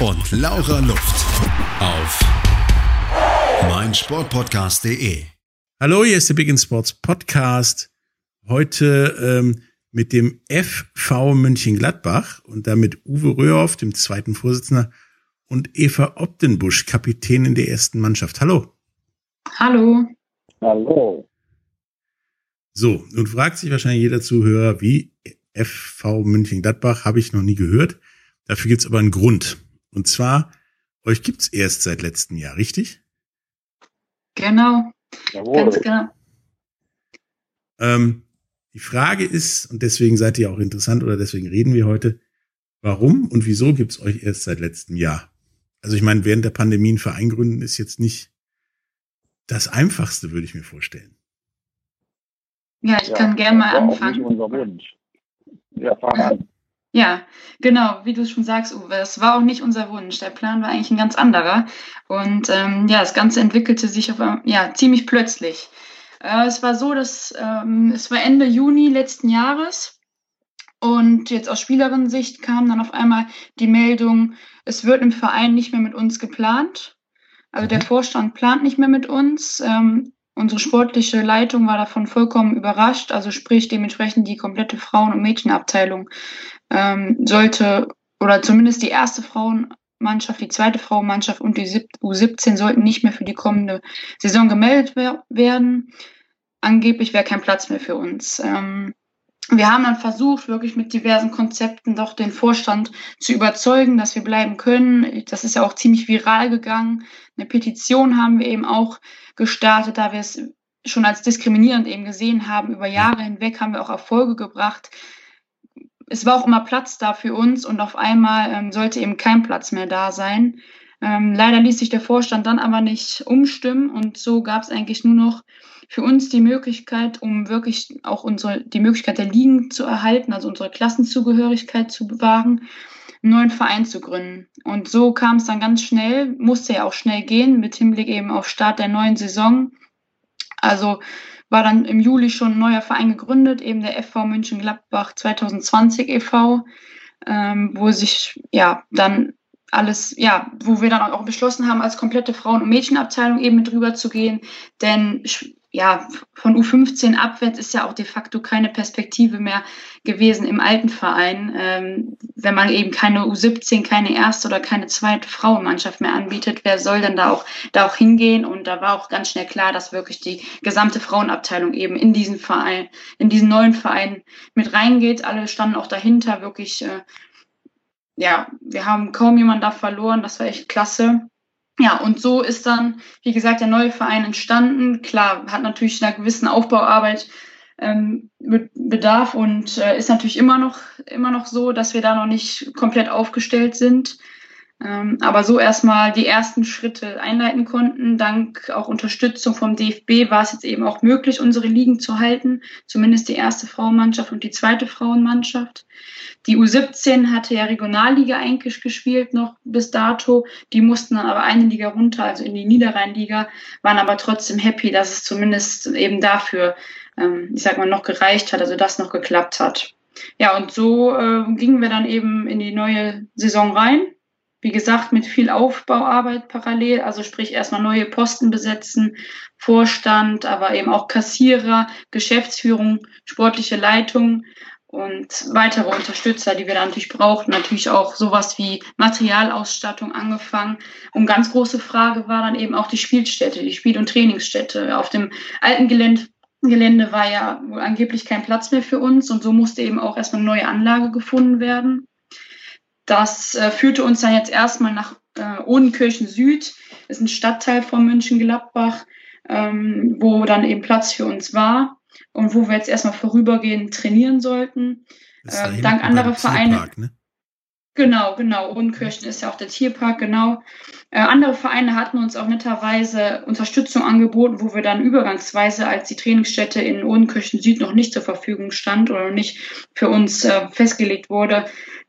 und Laura Luft. Auf meinsportpodcast.de. Hallo, hier ist der Big in Sports Podcast. Heute ähm, mit dem FV München-Gladbach und damit Uwe Röhrhoff, dem zweiten Vorsitzender, und Eva Optenbusch, Kapitänin der ersten Mannschaft. Hallo. Hallo. Hallo. So, nun fragt sich wahrscheinlich jeder Zuhörer, wie FV München-Gladbach habe ich noch nie gehört. Dafür gibt es aber einen Grund. Und zwar, euch gibt's erst seit letztem Jahr, richtig? Genau. Jawohl. Ganz genau. Ähm, die Frage ist, und deswegen seid ihr auch interessant oder deswegen reden wir heute, warum und wieso gibt's euch erst seit letztem Jahr? Also ich meine, während der Pandemie einen Verein gründen ist jetzt nicht das Einfachste, würde ich mir vorstellen. Ja, ich Ja, kann gerne mal anfangen. Nicht unser Wunsch. Ja, fang an. Ja, genau, wie du schon sagst, Uwe, es war auch nicht unser Wunsch. Der Plan war eigentlich ein ganz anderer. Und ähm, ja, das Ganze entwickelte sich auf, ein- ja, ziemlich plötzlich. Äh, es war so, dass ähm, es war Ende Juni letzten Jahres und jetzt aus Spielerinnensicht kam dann auf einmal die Meldung, es wird im Verein nicht mehr mit uns geplant. Also der Vorstand plant nicht mehr mit uns. Ähm, unsere sportliche Leitung war davon vollkommen überrascht. Also sprich dementsprechend die komplette Frauen- und Mädchenabteilung ähm, sollte, oder zumindest die erste Frauenmannschaft, die zweite Frauenmannschaft und die sieb- U17 sollten nicht mehr für die kommende Saison gemeldet wer werden. Angeblich wäre kein Platz mehr für uns. Ähm, wir haben dann versucht, wirklich mit diversen Konzepten doch den Vorstand zu überzeugen, dass wir bleiben können. Das ist ja auch ziemlich viral gegangen. Eine Petition haben wir eben auch gestartet, da wir es schon als diskriminierend eben gesehen haben. Über Jahre hinweg haben wir auch Erfolge gebracht. Es war auch immer Platz da für uns und auf einmal ähm, sollte eben kein Platz mehr da sein. Ähm, leider ließ sich der Vorstand dann aber nicht umstimmen und so gab es eigentlich nur noch für uns die Möglichkeit, um wirklich auch unsere, die Möglichkeit der Ligen zu erhalten, also unsere Klassenzugehörigkeit zu bewahren, einen neuen Verein zu gründen. Und so kam es dann ganz schnell, musste ja auch schnell gehen, mit Hinblick eben auf Start der neuen Saison. Also war dann im Juli schon ein neuer Verein gegründet, eben der FV München-Gladbach 2020 e.V., ähm, wo sich ja dann alles, ja, wo wir dann auch beschlossen haben, als komplette Frauen- und Mädchenabteilung eben mit rüber zu gehen. Denn ja, von U15 abwärts ist ja auch de facto keine Perspektive mehr gewesen im alten Verein, ähm, wenn man eben keine U17, keine erste oder keine zweite Frauenmannschaft mehr anbietet. Wer soll denn da auch, da auch hingehen? Und da war auch ganz schnell klar, dass wirklich die gesamte Frauenabteilung eben in diesen Verein, in diesen neuen Verein mit reingeht. Alle standen auch dahinter, wirklich, äh, ja, wir haben kaum jemanden da verloren. Das war echt klasse. Ja, und so ist dann, wie gesagt, der neue Verein entstanden. Klar, hat natürlich einer gewissen Aufbauarbeit ähm, Be- Bedarf und äh, ist natürlich immer noch, immer noch so, dass wir da noch nicht komplett aufgestellt sind. Ähm, aber so erstmal die ersten Schritte einleiten konnten. Dank auch Unterstützung vom DFB war es jetzt eben auch möglich, unsere Ligen zu halten. Zumindest die erste Frauenmannschaft und die zweite Frauenmannschaft. Die U17 hatte ja Regionalliga eigentlich gespielt noch bis dato. Die mussten dann aber eine Liga runter, also in die Niederrheinliga, waren aber trotzdem happy, dass es zumindest eben dafür, ähm, ich sag mal, noch gereicht hat, also das noch geklappt hat. Ja, und so äh, gingen wir dann eben in die neue Saison rein. Wie gesagt, mit viel Aufbauarbeit parallel, also sprich erstmal neue Posten besetzen, Vorstand, aber eben auch Kassierer, Geschäftsführung, sportliche Leitung und weitere Unterstützer, die wir da natürlich brauchten. Natürlich auch sowas wie Materialausstattung angefangen. Und ganz große Frage war dann eben auch die Spielstätte, die Spiel- und Trainingsstätte. Auf dem alten Gelände, Gelände war ja wohl angeblich kein Platz mehr für uns und so musste eben auch erstmal eine neue Anlage gefunden werden. Das äh, führte uns dann jetzt erstmal nach äh, Odenkirchen Süd, ist ein Stadtteil von München-Gladbach, ähm, wo dann eben Platz für uns war und wo wir jetzt erstmal vorübergehend trainieren sollten. Das hinten dank anderer Vereine- ne? Genau, genau. Unkirchen ist ja auch der Tierpark, genau. Äh, andere Vereine hatten uns auch netterweise Unterstützung angeboten, wo wir dann übergangsweise, als die Trainingsstätte in Ohrenkirchen Süd noch nicht zur Verfügung stand oder nicht für uns äh, festgelegt wurde,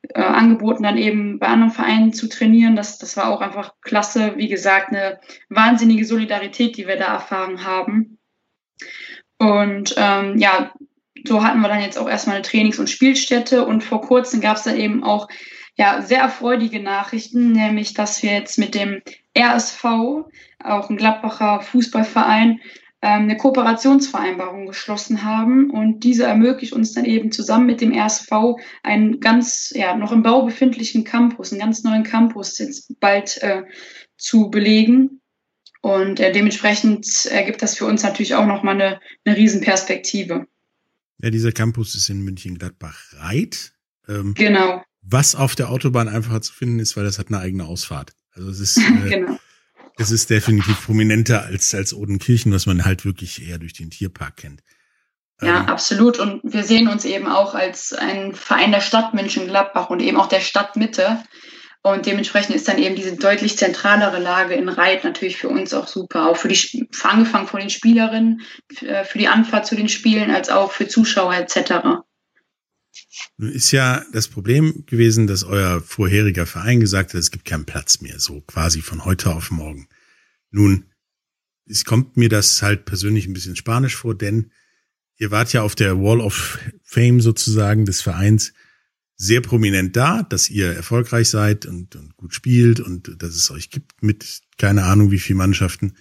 äh, angeboten, dann eben bei anderen Vereinen zu trainieren. Das, das war auch einfach klasse. Wie gesagt, eine wahnsinnige Solidarität, die wir da erfahren haben. Und ähm, ja, so hatten wir dann jetzt auch erstmal eine Trainings- und Spielstätte und vor kurzem gab es dann eben auch ja, sehr erfreuliche Nachrichten, nämlich dass wir jetzt mit dem RSV, auch ein Gladbacher Fußballverein, ähm, eine Kooperationsvereinbarung geschlossen haben und diese ermöglicht uns dann eben zusammen mit dem RSV einen ganz, ja, noch im Bau befindlichen Campus, einen ganz neuen Campus jetzt bald äh, zu belegen. Und äh, dementsprechend ergibt das für uns natürlich auch nochmal eine, eine Riesenperspektive. Ja, dieser Campus ist in München-Gladbach-Reit. Ähm, genau was auf der Autobahn einfacher zu finden ist, weil das hat eine eigene Ausfahrt. Also es ist, äh, genau. es ist definitiv prominenter als, als Odenkirchen, was man halt wirklich eher durch den Tierpark kennt. Ja, ähm, absolut. Und wir sehen uns eben auch als ein Verein der Stadt München-Gladbach und eben auch der Stadtmitte. Und dementsprechend ist dann eben diese deutlich zentralere Lage in Reit natürlich für uns auch super. Auch für die, angefangen von den Spielerinnen, äh, für die Anfahrt zu den Spielen, als auch für Zuschauer etc. Nun ist ja das Problem gewesen, dass euer vorheriger Verein gesagt hat, es gibt keinen Platz mehr, so quasi von heute auf morgen. Nun, es kommt mir das halt persönlich ein bisschen spanisch vor, denn ihr wart ja auf der Wall of Fame sozusagen des Vereins sehr prominent da, dass ihr erfolgreich seid und, und gut spielt und dass es euch gibt mit keine Ahnung wie viel Mannschaften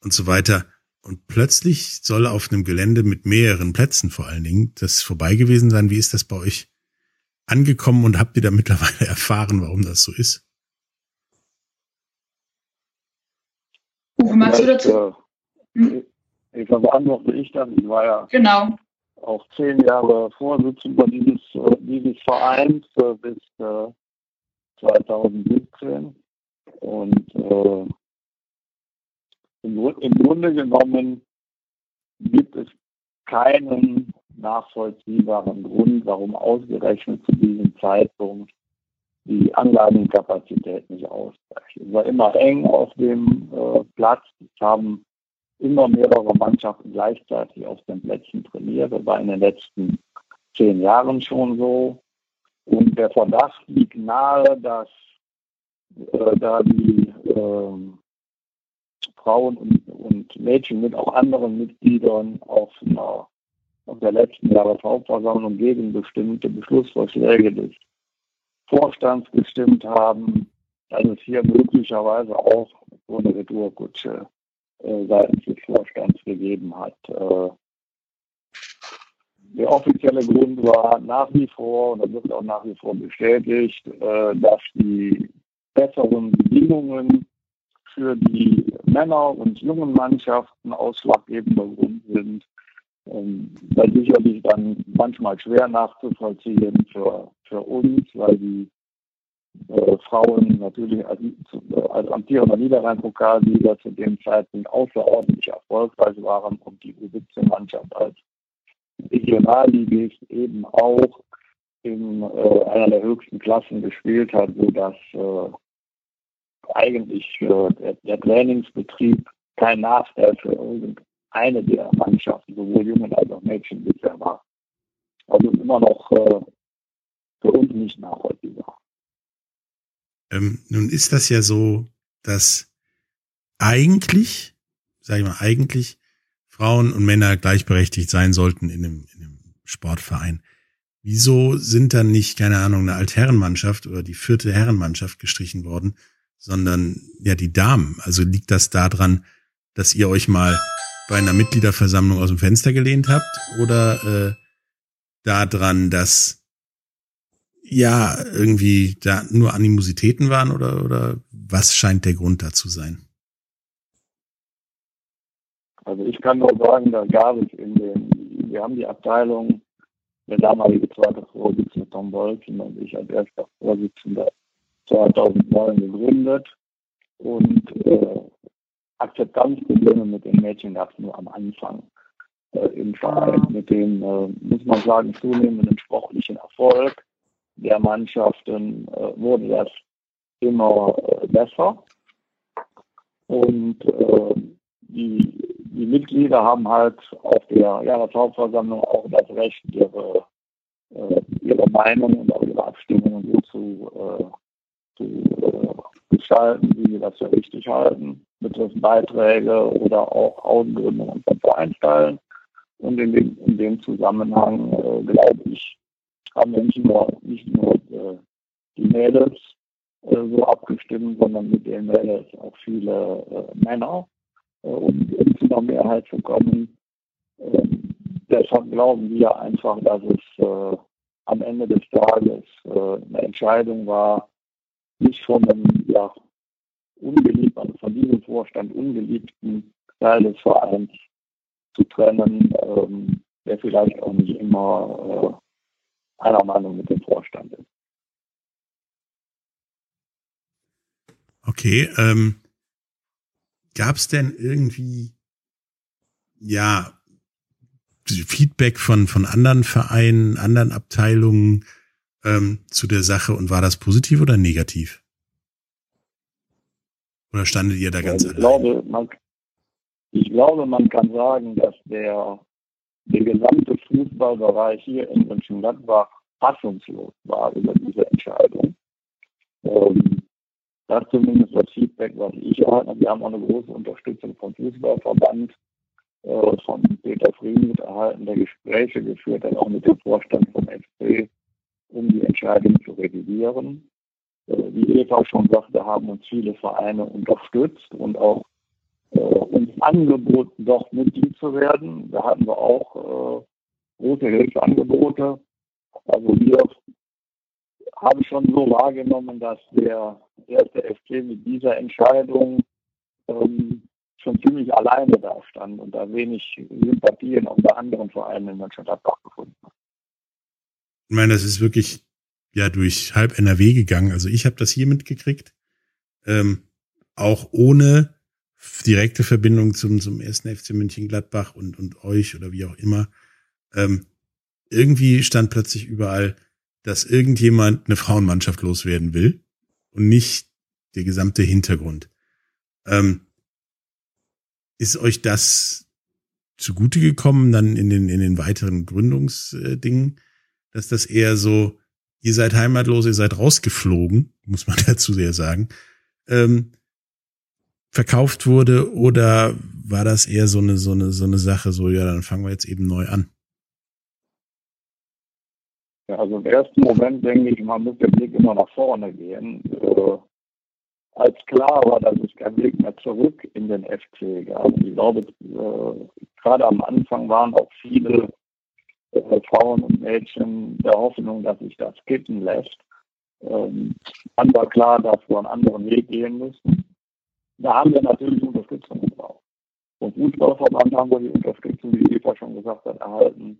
und so weiter. Und plötzlich soll auf einem Gelände mit mehreren Plätzen vor allen Dingen das vorbei gewesen sein. Wie ist das bei euch angekommen und habt ihr da mittlerweile erfahren, warum das so ist? Uwe, magst du dazu? Hm? Ich beantworte ich dann. Ich war ja genau. auch zehn Jahre Vorsitzender dieses, äh, dieses Vereins äh, bis äh, 2017. Und äh, im, Grunde genommen gibt es keinen nachvollziehbaren Grund, warum ausgerechnet zu diesem Zeitpunkt die Anlagenkapazität nicht ausreicht. Es war immer eng auf dem äh, Platz. Es haben immer mehrere Mannschaften gleichzeitig auf den Plätzen trainiert. Das war in den letzten zehn Jahren schon so. Und der Verdacht liegt nahe, dass äh, da die äh, Frauen und, und Mädchen mit auch anderen Mitgliedern auf, einer, auf der letzten Jahreshauptversammlung gegen bestimmte Beschlussvorschläge des Vorstands gestimmt haben, dass es hier möglicherweise auch so eine Retourkutsche äh, seitens des Vorstands gegeben hat. Äh, der offizielle Grund war nach wie vor, und das wird auch nach wie vor bestätigt, äh, dass die besseren Bedingungen für die Männer und jungen Mannschaften ausschlaggebender Grund sind, ähm, sicherlich dann manchmal schwer nachzuvollziehen für, für uns, weil die äh, Frauen natürlich als, als amtierender Niederrhein-Pokalsieger zu dem Zeitpunkt außerordentlich erfolgreich waren und die U17-Mannschaft als Regionalligist eben auch in äh, einer der höchsten Klassen gespielt hat, sodass äh, eigentlich für der, der Trainingsbetrieb kein Nachteil für irgendeine der Mannschaften, sowohl Jungen als auch Mädchen bisher war. Also immer noch äh, für uns nicht nachvollziehbar. Ähm, nun ist das ja so, dass eigentlich, sage ich mal, eigentlich Frauen und Männer gleichberechtigt sein sollten in einem, in einem Sportverein. Wieso sind dann nicht, keine Ahnung, eine Altherrenmannschaft oder die vierte Herrenmannschaft gestrichen worden, sondern ja die Damen. Also liegt das daran, dass ihr euch mal bei einer Mitgliederversammlung aus dem Fenster gelehnt habt oder äh, daran, dass ja irgendwie da nur Animositäten waren oder oder was scheint der Grund dazu sein? Also ich kann nur sagen, da gab es in den, wir haben die Abteilung, der damalige zweite Vorsitzende Tom Bolzen und ich als erster Vorsitzender 2009 gegründet und äh, Akzeptanzprobleme mit den Mädchen gab es nur am Anfang äh, im Verein mit dem, äh, muss man sagen, zunehmenden sportlichen Erfolg der Mannschaften äh, wurde das immer äh, besser. Und äh, die, die Mitglieder haben halt auf der Jahreshauptversammlung auch das Recht, ihre, ihre Meinung und auch ihre Abstimmungen so zu, zu äh, gestalten, wie sie das für richtig halten, betreffend Beiträge oder auch Ausgründungen von Vereinsteilen. Und in dem, in dem Zusammenhang, äh, glaube ich, haben wir nicht nur, nicht nur äh, die Mädels äh, so abgestimmt, sondern mit den Mädels auch viele äh, Männer, äh, um, um zu einer Mehrheit zu kommen. Ähm, deshalb glauben wir einfach, dass es am Ende des Tages eine Entscheidung war, nicht von einem ja, ungeliebten, also von diesem Vorstand ungeliebten Teil des Vereins zu trennen, ähm, der vielleicht auch nicht immer äh, einer Meinung mit dem Vorstand ist. Okay, ähm, gab es denn irgendwie, ja, Feedback von, von anderen Vereinen, anderen Abteilungen ähm, zu der Sache und war das positiv oder negativ? Oder standet ihr da ganz ich Glaube, man, ich glaube, man kann sagen, dass der, der gesamte Fußballbereich hier in Mönchengladbach fassungslos war über diese Entscheidung. Ähm, das ist zumindest das Feedback, was ich erhalte. Wir haben auch eine große Unterstützung vom Fußballverband, äh, von Peter Frieden erhalten, der Gespräche geführt hat, auch mit dem Vorstand vom FC, um die Entscheidung zu revidieren. Äh, wie Eva schon sagte, haben uns viele Vereine unterstützt und auch äh, uns angeboten, doch Mitglied zu werden. Da hatten wir auch äh, große Hilfeangebote. Also wir haben schon so wahrgenommen, dass der erste FC mit dieser Entscheidung ähm, schon ziemlich alleine da stand und da wenig Sympathien auch bei anderen Vereinen in Mönchengladbach gefunden hat. Ich meine, das ist wirklich ja durch halb NRW gegangen. Also ich habe das hier mitgekriegt, ähm, auch ohne direkte Verbindung zum, zum ersten FC München Gladbach und, und euch oder wie auch immer. Ähm, irgendwie stand plötzlich überall, dass irgendjemand eine Frauenmannschaft loswerden will und nicht der gesamte Hintergrund. Ähm, ist euch das zugute gekommen dann in den, in den weiteren Gründungsdingen, dass das eher so, ihr seid heimatlos, ihr seid rausgeflogen, muss man dazu sehr sagen, ähm, verkauft wurde oder war das eher so eine, so eine, so eine Sache, so, ja, dann fangen wir jetzt eben neu an? Ja, also im ersten Moment denke ich, man muss den Blick immer nach vorne gehen. Äh, als klar war, dass es kein Blick mehr zurück in den FC gab. Ich glaube, äh, gerade am Anfang waren auch viele äh, Frauen und Mädchen der Hoffnung, dass sich das kitten lässt. Ähm, dann war klar, dass wir einen anderen Weg gehen müssen. Da haben wir natürlich Unterstützung gebraucht. Vom Fußballverband haben wir die Unterstützung, wie Eva schon gesagt hat, erhalten.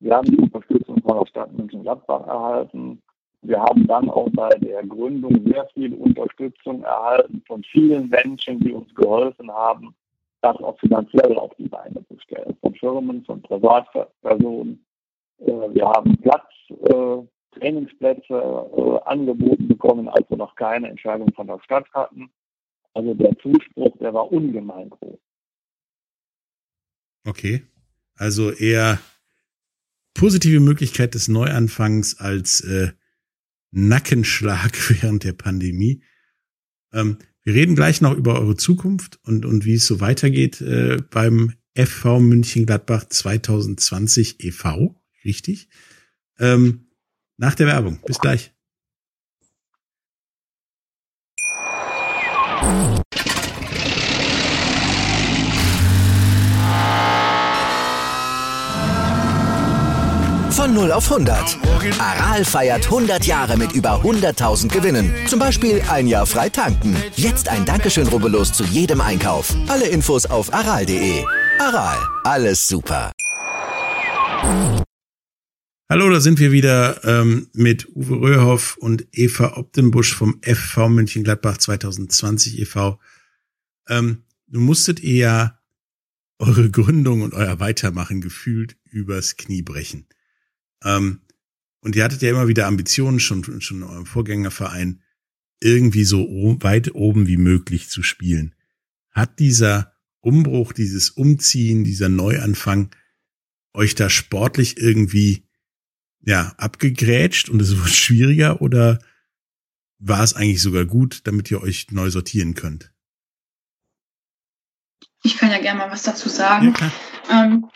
Wir haben die Unterstützung von der Stadt München-Gladbach erhalten. Wir haben dann auch bei der Gründung sehr viel Unterstützung erhalten von vielen Menschen, die uns geholfen haben, das auch finanziell auf die Beine zu stellen. Von Firmen, von Privatpersonen. Äh, wir haben Platz, äh, Trainingsplätze äh, angeboten bekommen, als wir noch keine Entscheidung von der Stadt hatten. Also der Zuspruch, der war ungemein groß. Okay. Also eher positive Möglichkeit des Neuanfangs als äh, Nackenschlag während der Pandemie. Ähm, wir reden gleich noch über eure Zukunft und, und wie es so weitergeht äh, beim FV München Gladbach 2020 e.V. Richtig. Ähm, nach der Werbung. Bis gleich. Von 0 auf 100. Aral feiert 100 Jahre mit über 100.000 Gewinnen. Zum Beispiel ein Jahr frei tanken. Jetzt ein Dankeschön, rubbellos zu jedem Einkauf. Alle Infos auf aral.de. Aral, alles super. Hallo, da sind wir wieder ähm, mit Uwe Röhoff und Eva Optenbusch vom FV München-Gladbach 2020 e.V. Ähm, du musstet eher eure Gründung und euer Weitermachen gefühlt übers Knie brechen. Ähm, Und ihr hattet ja immer wieder Ambitionen, schon, schon in eurem Vorgängerverein, irgendwie so weit oben wie möglich zu spielen. Hat dieser Umbruch, dieses Umziehen, dieser Neuanfang euch da sportlich irgendwie ja abgegrätscht und es wurde schwieriger oder war es eigentlich sogar gut, damit ihr euch neu sortieren könnt? Ich kann ja gerne mal was dazu sagen. Ja, ähm,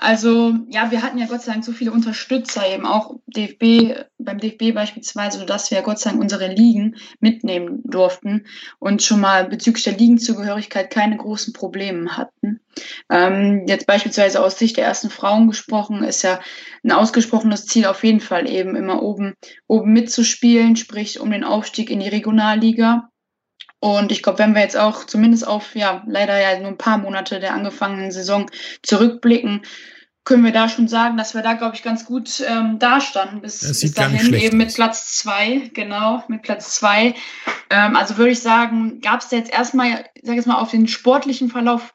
also ja, wir hatten ja Gott sei Dank so viele Unterstützer, eben auch DFB, beim DFB beispielsweise, sodass wir Gott sei Dank unsere Ligen mitnehmen durften und schon mal bezüglich der Ligenzugehörigkeit keine großen Probleme hatten. Ähm, jetzt beispielsweise aus Sicht der ersten Frauen gesprochen, ist ja ein ausgesprochenes Ziel auf jeden Fall eben immer oben, oben mitzuspielen, sprich um den Aufstieg in die Regionalliga. Und ich glaube, wenn wir jetzt auch zumindest auf, ja, leider ja nur ein paar Monate der angefangenen Saison zurückblicken, können wir da schon sagen, dass wir da, glaube ich, ganz gut ähm, dastanden bis, bis dahin, eben mit Platz zwei, genau, mit Platz zwei. Ähm, also würde ich sagen, gab es da jetzt erstmal, ich sage jetzt mal, auf den sportlichen Verlauf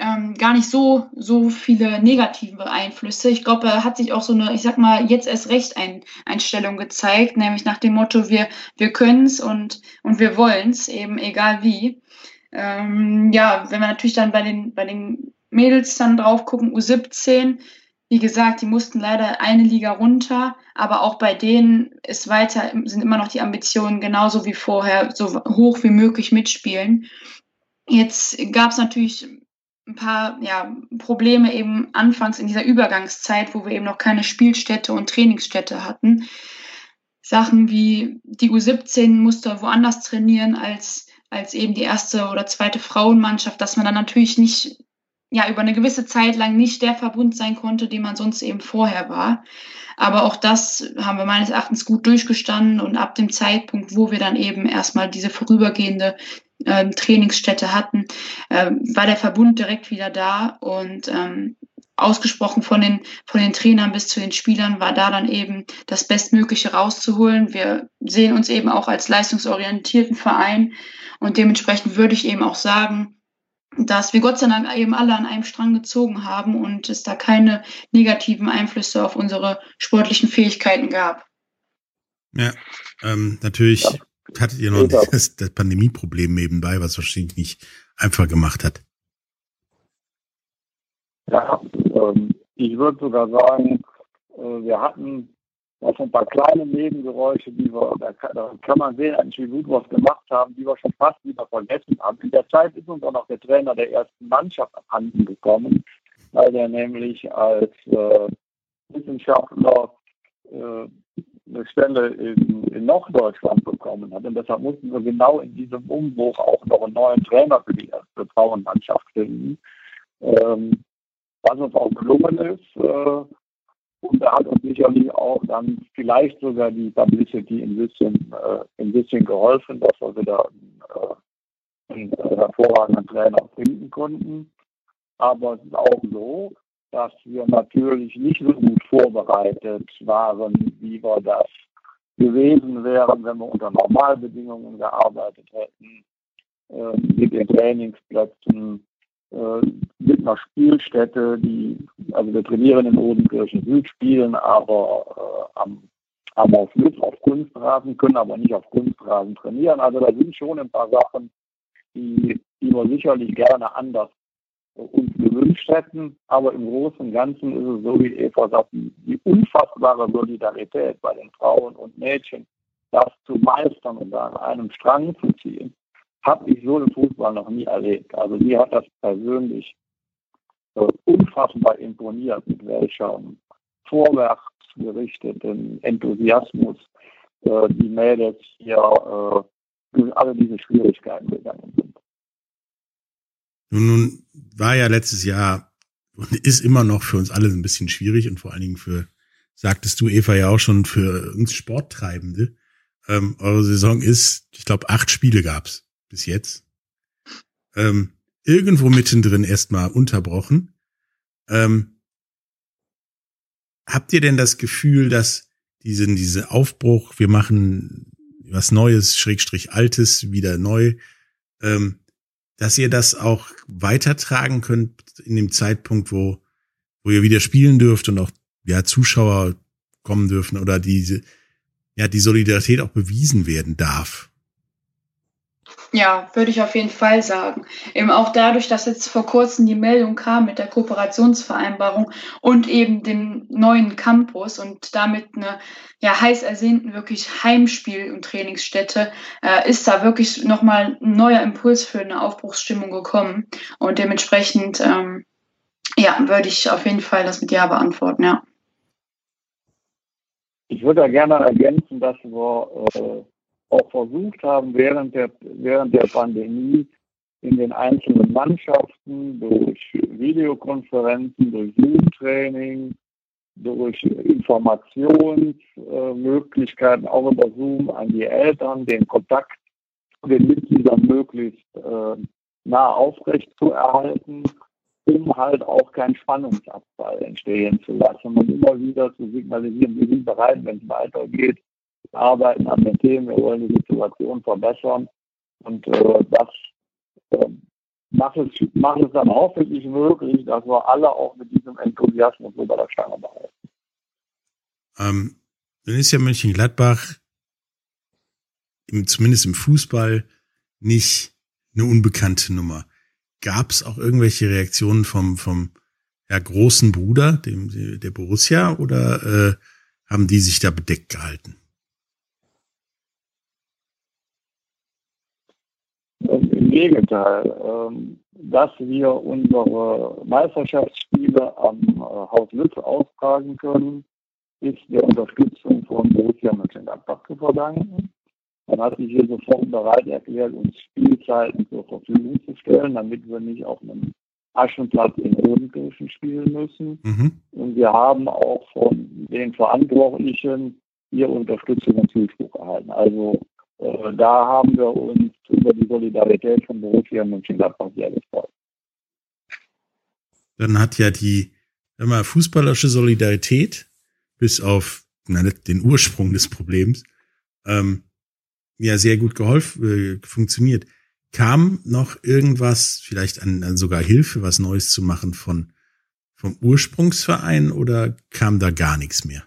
ähm, gar nicht so, so viele negative Einflüsse. Ich glaube, er hat sich auch so eine, ich sag mal, jetzt erst recht ein, Einstellung gezeigt, nämlich nach dem Motto, wir, wir können es und, und wir wollen es, eben egal wie. Ähm, ja, wenn wir natürlich dann bei den, bei den Mädels dann drauf gucken, U17, wie gesagt, die mussten leider eine Liga runter, aber auch bei denen ist weiter, sind immer noch die Ambitionen genauso wie vorher, so hoch wie möglich mitspielen. Jetzt gab es natürlich ein paar ja, Probleme eben anfangs in dieser Übergangszeit, wo wir eben noch keine Spielstätte und Trainingsstätte hatten. Sachen wie die U17 musste woanders trainieren als, als eben die erste oder zweite Frauenmannschaft, dass man dann natürlich nicht, ja, über eine gewisse Zeit lang nicht der Verbund sein konnte, den man sonst eben vorher war. Aber auch das haben wir meines Erachtens gut durchgestanden und ab dem Zeitpunkt, wo wir dann eben erstmal diese vorübergehende äh, Trainingsstätte hatten, äh, war der Verbund direkt wieder da und ähm, ausgesprochen von den, von den Trainern bis zu den Spielern war da dann eben das Bestmögliche rauszuholen. Wir sehen uns eben auch als leistungsorientierten Verein und dementsprechend würde ich eben auch sagen, dass wir Gott sei Dank eben alle an einem Strang gezogen haben und es da keine negativen Einflüsse auf unsere sportlichen Fähigkeiten gab. Ja, ähm, natürlich ja hattet ihr noch das, das Pandemieproblem nebenbei, was wahrscheinlich nicht einfach gemacht hat. Ja, ähm, ich würde sogar sagen, äh, wir hatten auch ein paar kleine Nebengeräusche, die wir, da kann, da kann man sehen, eigentlich wie gut wir es gemacht haben, die wir schon fast wieder vergessen haben. In der Zeit ist uns auch noch der Trainer der ersten Mannschaft abhanden gekommen, weil der nämlich als äh, Wissenschaftler äh, eine Stelle in, in Norddeutschland bekommen hat. Und deshalb mussten wir genau in diesem Umbruch auch noch einen neuen Trainer für die erste Frauenmannschaft finden. Ähm, was uns auch gelungen ist. Äh, und da hat uns sicherlich auch dann vielleicht sogar die Publicity ein bisschen, äh, ein bisschen geholfen, dass wir wieder äh, einen hervorragenden Trainer finden konnten. Aber es ist auch so, dass wir natürlich nicht so gut vorbereitet waren, wie wir das gewesen wären, wenn wir unter Normalbedingungen gearbeitet hätten, äh, mit den Trainingsplätzen, äh, mit einer Spielstätte, die, also wir trainieren in Odenkirchen Süd, spielen aber äh, am, am auf auf Kunstrasen, können aber nicht auf Kunstrasen trainieren. Also da sind schon ein paar Sachen, die, die wir sicherlich gerne anders uns gewünscht hätten. Aber im Großen und Ganzen ist es so, wie Eva sagt, die unfassbare Solidarität bei den Frauen und Mädchen, das zu meistern und da an einem Strang zu ziehen, habe ich so im Fußball noch nie erlebt. Also mir hat das persönlich äh, unfassbar imponiert, mit welchem vorwärts gerichteten Enthusiasmus äh, die Mädels hier äh, alle diese Schwierigkeiten gegangen sind. Nun, nun war ja letztes Jahr und ist immer noch für uns alle ein bisschen schwierig und vor allen Dingen für, sagtest du, Eva, ja auch schon für uns Sporttreibende. Ähm, eure Saison ist, ich glaube, acht Spiele gab's bis jetzt. Ähm, irgendwo mittendrin erstmal unterbrochen. Ähm, habt ihr denn das Gefühl, dass diesen, diese Aufbruch, wir machen was Neues, Schrägstrich Altes, wieder neu, ähm, dass ihr das auch weitertragen könnt in dem Zeitpunkt, wo, wo ihr wieder spielen dürft und auch ja, Zuschauer kommen dürfen oder diese, ja, die Solidarität auch bewiesen werden darf. Ja, würde ich auf jeden Fall sagen. Eben auch dadurch, dass jetzt vor kurzem die Meldung kam mit der Kooperationsvereinbarung und eben dem neuen Campus und damit eine ja, heiß ersehnten wirklich Heimspiel- und Trainingsstätte, äh, ist da wirklich nochmal ein neuer Impuls für eine Aufbruchsstimmung gekommen. Und dementsprechend, ähm, ja, würde ich auf jeden Fall das mit Ja beantworten, ja. Ich würde da gerne ergänzen, dass wir äh, auch versucht haben, während der, während der Pandemie in den einzelnen Mannschaften durch Videokonferenzen, durch Zoom-Training, durch Informationsmöglichkeiten, auch über Zoom an die Eltern, den Kontakt den Mitgliedern möglichst äh, nah aufrecht zu erhalten, um halt auch keinen Spannungsabfall entstehen zu lassen und immer wieder zu signalisieren, wir sind bereit, wenn es weitergeht, arbeiten an den Themen, wir wollen die Situation verbessern. Und äh, das äh, macht, es, macht es dann hoffentlich möglich, dass wir alle auch mit diesem Enthusiasmus über der Stange behalten. Ähm, dann ist ja Mönchengladbach im, zumindest im Fußball nicht eine unbekannte Nummer. Gab es auch irgendwelche Reaktionen vom, vom ja, großen Bruder, dem, der Borussia, oder äh, haben die sich da bedeckt gehalten? Im Gegenteil, ähm, dass wir unsere Meisterschaftsspiele am äh, Haus Lütz austragen können, ist der Unterstützung von Borussia Mönchengladbach zu verdanken. Man hat sich hier sofort bereit erklärt, uns Spielzeiten zur Verfügung zu stellen, damit wir nicht auf einem Aschenplatz in Rodenkirchen spielen müssen. Mhm. Und wir haben auch von den Verantwortlichen hier Unterstützung und Zuspruch erhalten. Also äh, da haben wir uns über die Solidarität von Borussia Mönchengladbach sehr gefreut. Dann hat ja die immer fußballerische Solidarität bis auf na, den Ursprung des Problems ähm, ja sehr gut geholfen, äh, funktioniert. Kam noch irgendwas, vielleicht an, an sogar Hilfe, was Neues zu machen von vom Ursprungsverein oder kam da gar nichts mehr?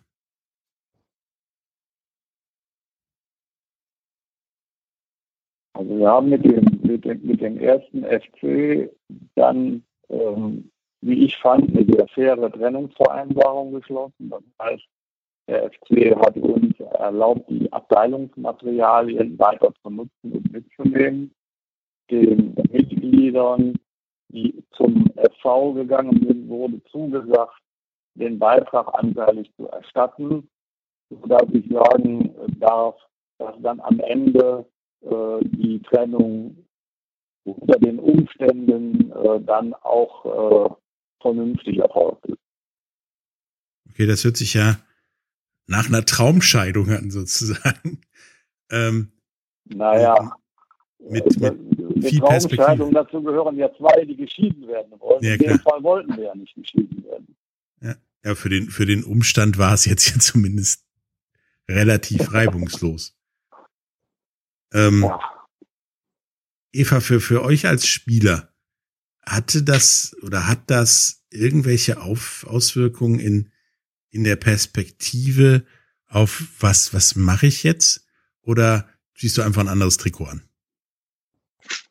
Also wir haben mit dem, mit dem, mit dem ersten FC dann, ähm, wie ich fand, eine sehr faire Trennungsvereinbarung geschlossen. Das heißt, der FC hat uns erlaubt, die Abteilungsmaterialien weiter zu nutzen und mitzunehmen. Den Mitgliedern, die zum FV gegangen sind, wurde zugesagt, den Beitrag anteilig zu erstatten, sodass ich sagen darf, dass dann am Ende die Trennung unter den Umständen äh, dann auch äh, vernünftig erfolgt ist. Okay, das hört sich ja nach einer Traumscheidung an, sozusagen. Ähm, naja, mit, mit äh, viel Traumscheidung, dazu gehören ja zwei, die geschieden werden wollen. Ja, In dem Fall wollten wir ja nicht geschieden werden. Ja, ja für, den, für den Umstand war es jetzt ja zumindest relativ reibungslos. Ähm, ja. Eva, für, für euch als Spieler, hatte das oder hat das irgendwelche Auf, Auswirkungen in, in der Perspektive auf was, was mache ich jetzt? Oder siehst du einfach ein anderes Trikot an?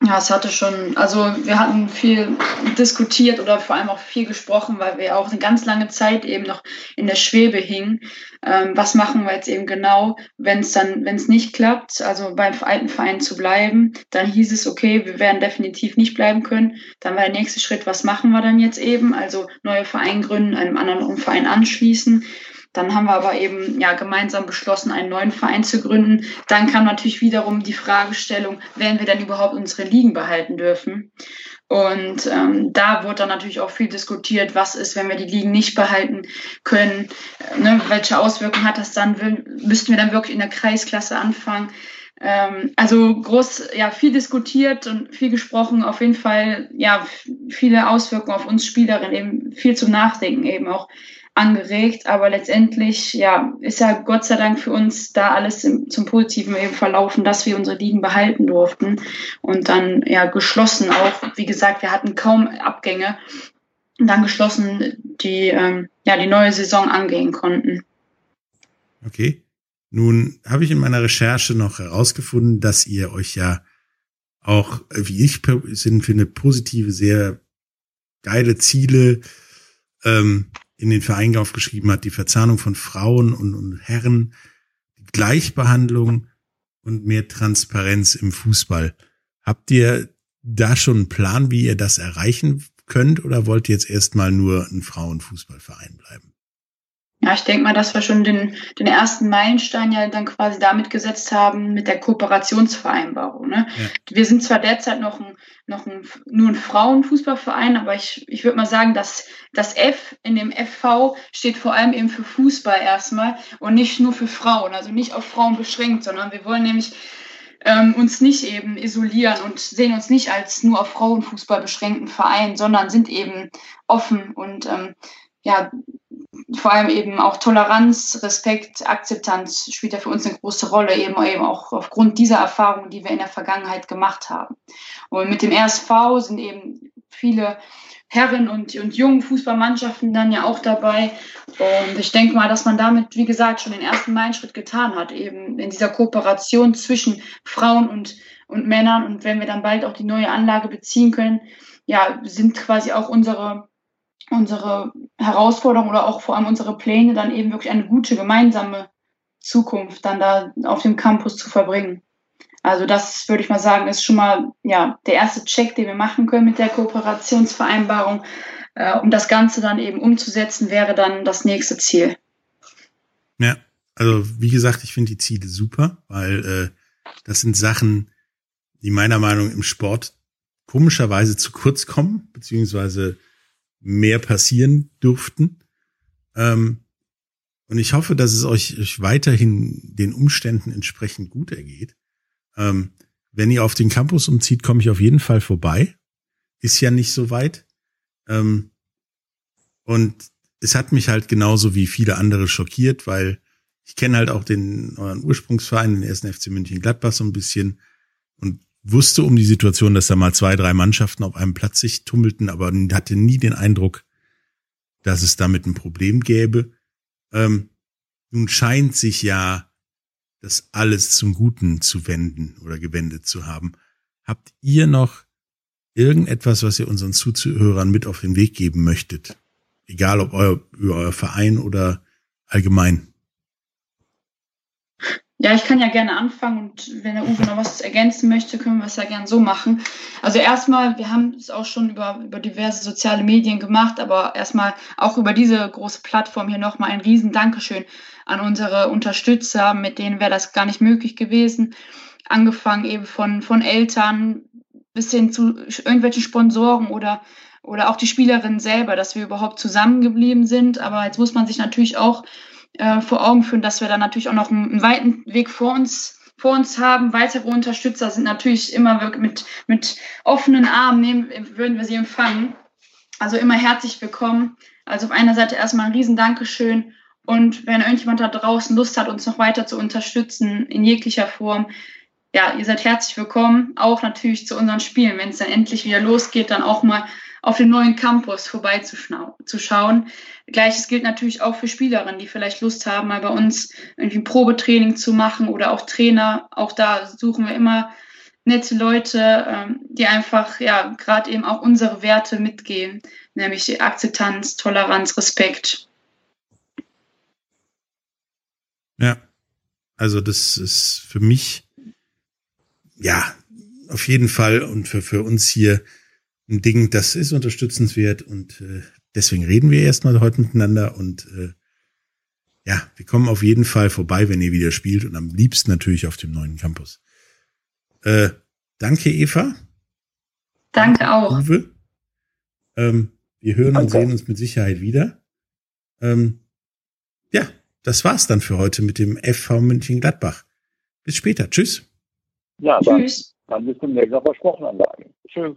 Ja, es hatte schon, also wir hatten viel diskutiert oder vor allem auch viel gesprochen, weil wir auch eine ganz lange Zeit eben noch in der Schwebe hingen. Ähm, was machen wir jetzt eben genau, wenn es dann, wenn es nicht klappt, also beim alten Verein zu bleiben, dann hieß es, okay, wir werden definitiv nicht bleiben können. Dann war der nächste Schritt, was machen wir dann jetzt eben? Also neue Verein gründen, einem anderen Verein anschließen. Dann haben wir aber eben ja gemeinsam beschlossen, einen neuen Verein zu gründen. Dann kam natürlich wiederum die Fragestellung, werden wir denn überhaupt unsere Ligen behalten dürfen? Und ähm, da wurde dann natürlich auch viel diskutiert, was ist, wenn wir die Ligen nicht behalten können, ne, welche Auswirkungen hat das dann, müssten wir dann wirklich in der Kreisklasse anfangen? Ähm, also groß, ja, viel diskutiert und viel gesprochen, auf jeden Fall, ja, viele Auswirkungen auf uns Spielerinnen, eben viel zum Nachdenken eben auch angeregt. Aber letztendlich, ja, ist ja Gott sei Dank für uns da alles im, zum Positiven eben verlaufen, dass wir unsere Ligen behalten durften. Und dann, ja, geschlossen auch. Wie gesagt, wir hatten kaum Abgänge. Und dann geschlossen die, ähm, ja, die neue Saison angehen konnten. Okay. Nun habe ich in meiner Recherche noch herausgefunden, dass ihr euch ja auch, wie ich sind, finde, positive, sehr geile Ziele ähm, in den Verein aufgeschrieben hat, die Verzahnung von Frauen und, und Herren, die Gleichbehandlung und mehr Transparenz im Fußball. Habt ihr da schon einen Plan, wie ihr das erreichen könnt oder wollt ihr jetzt erstmal nur ein Frauenfußballverein bleiben? Ja, ich denke mal, dass wir schon den, den ersten Meilenstein ja dann quasi damit gesetzt haben mit der Kooperationsvereinbarung. Ne? Ja. Wir sind zwar derzeit noch, ein, noch ein, nur ein Frauenfußballverein, aber ich, ich würde mal sagen, dass das F in dem FV steht vor allem eben für Fußball erstmal und nicht nur für Frauen, also nicht auf Frauen beschränkt, sondern wir wollen nämlich ähm, uns nicht eben isolieren und sehen uns nicht als nur auf Frauenfußball beschränkten Verein, sondern sind eben offen und ähm, ja, vor allem eben auch Toleranz, Respekt, Akzeptanz spielt ja für uns eine große Rolle, eben, eben auch aufgrund dieser Erfahrungen, die wir in der Vergangenheit gemacht haben. Und mit dem RSV sind eben viele Herren- und, und jungen Fußballmannschaften dann ja auch dabei. Und ich denke mal, dass man damit, wie gesagt, schon den ersten Meilenschritt getan hat, eben in dieser Kooperation zwischen Frauen und, und Männern. Und wenn wir dann bald auch die neue Anlage beziehen können, ja, sind quasi auch unsere unsere Herausforderung oder auch vor allem unsere Pläne, dann eben wirklich eine gute gemeinsame Zukunft dann da auf dem Campus zu verbringen. Also das würde ich mal sagen, ist schon mal ja der erste Check, den wir machen können mit der Kooperationsvereinbarung. Äh, um das Ganze dann eben umzusetzen, wäre dann das nächste Ziel. Ja, also wie gesagt, ich finde die Ziele super, weil äh, das sind Sachen, die meiner Meinung nach im Sport komischerweise zu kurz kommen, beziehungsweise mehr passieren durften. Ähm, und ich hoffe, dass es euch, weiterhin den Umständen entsprechend gut ergeht. Ähm, wenn ihr auf den Campus umzieht, komme ich auf jeden Fall vorbei. Ist ja nicht so weit. Ähm, und es hat mich halt genauso wie viele andere schockiert, weil ich kenne halt auch den euren Ursprungsverein, den ersten FC München Gladbach so ein bisschen und wusste um die Situation, dass da mal zwei, drei Mannschaften auf einem Platz sich tummelten, aber hatte nie den Eindruck, dass es damit ein Problem gäbe. Ähm, nun scheint sich ja das alles zum Guten zu wenden oder gewendet zu haben. Habt ihr noch irgendetwas, was ihr unseren Zuhörern mit auf den Weg geben möchtet? Egal ob euer, über euer Verein oder allgemein. Ja, ich kann ja gerne anfangen und wenn der Uwe noch was ergänzen möchte, können wir es ja gerne so machen. Also erstmal, wir haben es auch schon über, über diverse soziale Medien gemacht, aber erstmal auch über diese große Plattform hier nochmal ein riesen Dankeschön an unsere Unterstützer, mit denen wäre das gar nicht möglich gewesen. Angefangen eben von, von Eltern bis hin zu irgendwelchen Sponsoren oder, oder auch die Spielerinnen selber, dass wir überhaupt zusammengeblieben sind. Aber jetzt muss man sich natürlich auch äh, vor Augen führen, dass wir da natürlich auch noch einen, einen weiten Weg vor uns vor uns haben. Weitere Unterstützer sind natürlich immer mit, mit offenen Armen, nehmen, würden wir sie empfangen. Also immer herzlich willkommen. Also auf einer Seite erstmal ein riesen Dankeschön. Und wenn irgendjemand da draußen Lust hat, uns noch weiter zu unterstützen in jeglicher Form, ja, ihr seid herzlich willkommen. Auch natürlich zu unseren Spielen, wenn es dann endlich wieder losgeht, dann auch mal auf dem neuen Campus vorbeizuschauen. Gleiches gilt natürlich auch für Spielerinnen, die vielleicht Lust haben, mal bei uns irgendwie ein Probetraining zu machen oder auch Trainer. Auch da suchen wir immer nette Leute, ähm, die einfach, ja, gerade eben auch unsere Werte mitgehen, nämlich die Akzeptanz, Toleranz, Respekt. Ja, also das ist für mich, ja, auf jeden Fall und für, für uns hier ein Ding, das ist unterstützenswert und äh, deswegen reden wir erstmal heute miteinander und äh, ja, wir kommen auf jeden Fall vorbei, wenn ihr wieder spielt und am liebsten natürlich auf dem neuen Campus. Äh, danke, Eva. Danke auch. Uwe. Ähm, wir hören danke. und sehen uns mit Sicherheit wieder. Ähm, ja, das war's dann für heute mit dem FV München Gladbach. Bis später. Tschüss. Ja, Tschüss. Dann, dann bis zum nächsten versprochen Anlage. Tschüss.